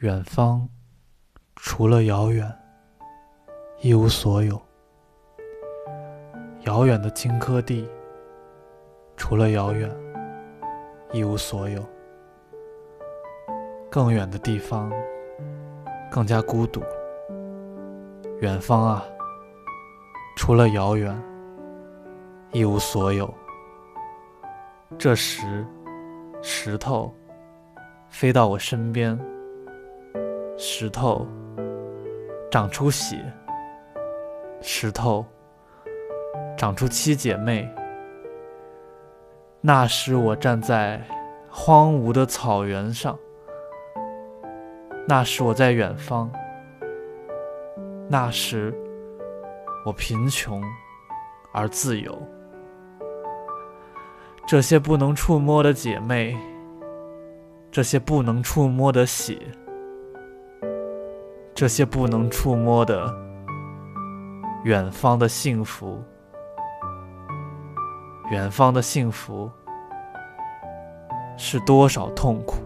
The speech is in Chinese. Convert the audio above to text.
远方，除了遥远，一无所有。遥远的荆轲地，除了遥远，一无所有。更远的地方，更加孤独。远方啊，除了遥远，一无所有。这时，石头飞到我身边。石头长出血，石头长出七姐妹。那时我站在荒芜的草原上，那时我在远方，那时我贫穷而自由。这些不能触摸的姐妹，这些不能触摸的血。这些不能触摸的远方的幸福，远方的幸福是多少痛苦？